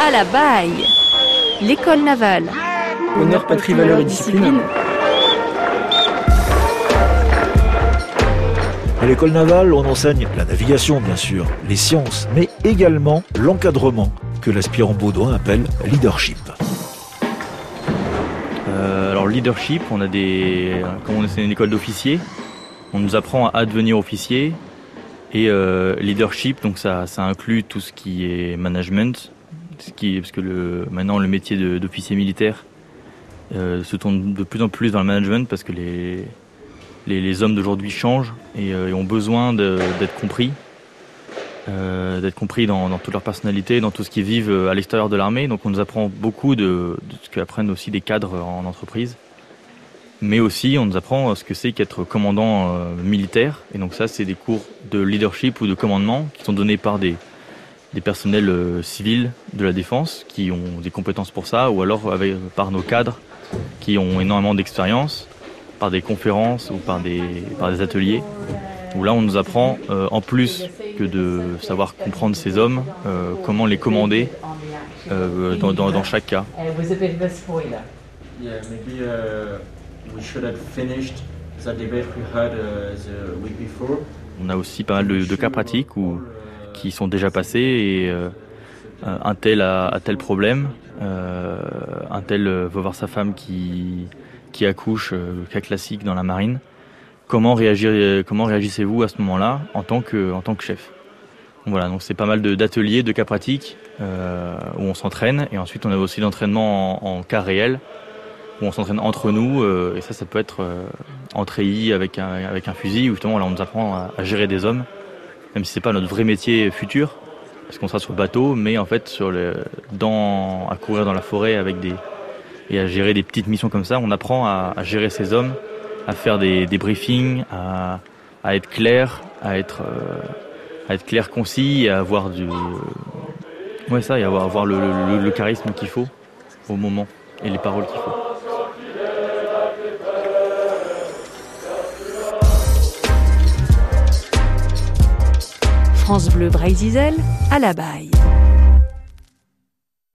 À la baille L'école navale. Honneur, patrie, valeur et discipline. À l'école navale, on enseigne la navigation, bien sûr, les sciences, mais également l'encadrement, que l'aspirant baudouin appelle leadership. Euh, alors leadership, on a des, comme on est une école d'officiers, on nous apprend à devenir officier. Et euh, leadership, donc ça, ça inclut tout ce qui est management, parce que maintenant le métier d'officier militaire euh, se tourne de plus en plus dans le management parce que les, les, hommes d'aujourd'hui changent et, euh, ont besoin d'être compris, euh, d'être compris dans, dans, toute leur personnalité, dans tout ce qu'ils vivent à l'extérieur de l'armée. Donc on nous apprend beaucoup de, de ce qu'apprennent aussi des cadres en entreprise mais aussi on nous apprend ce que c'est qu'être commandant militaire. Et donc ça, c'est des cours de leadership ou de commandement qui sont donnés par des, des personnels euh, civils de la défense qui ont des compétences pour ça, ou alors avec, par nos cadres qui ont énormément d'expérience, par des conférences ou par des, par des ateliers, où là on nous apprend, euh, en plus que de savoir comprendre ces hommes, euh, comment les commander euh, dans, dans, dans, chaque cas. Yeah, maybe, uh... We should have finished the debate we had uh, the week before. On a aussi pas mal de, de cas pratiques où, qui sont déjà passés et euh, un tel a, tel problème, euh, un tel veut voir sa femme qui, accouche, euh, cas classique dans la marine. Comment, réagissez-vous à ce moment-là en tant que, chef? Voilà, donc c'est pas mal d'ateliers, de, cas pratiques euh, où on s'entraîne et ensuite on a aussi l'entraînement en, cas réel où on s'entraîne entre nous euh, et ça ça peut être euh, en treillis avec un, avec un fusil où justement là on nous apprend à gérer des hommes même si c'est pas notre vrai métier futur parce qu'on sera sur le bateau mais en fait sur le dans à courir dans la forêt avec des et à gérer des petites missions comme ça on apprend à, à gérer ces hommes à faire des, des briefings à, à, être clair à être euh, à être clair concis à avoir du ouais ça et avoir, avoir le, le, le charisme qu'il faut au moment et les paroles qu'il faut France Bleu Braille à la baille.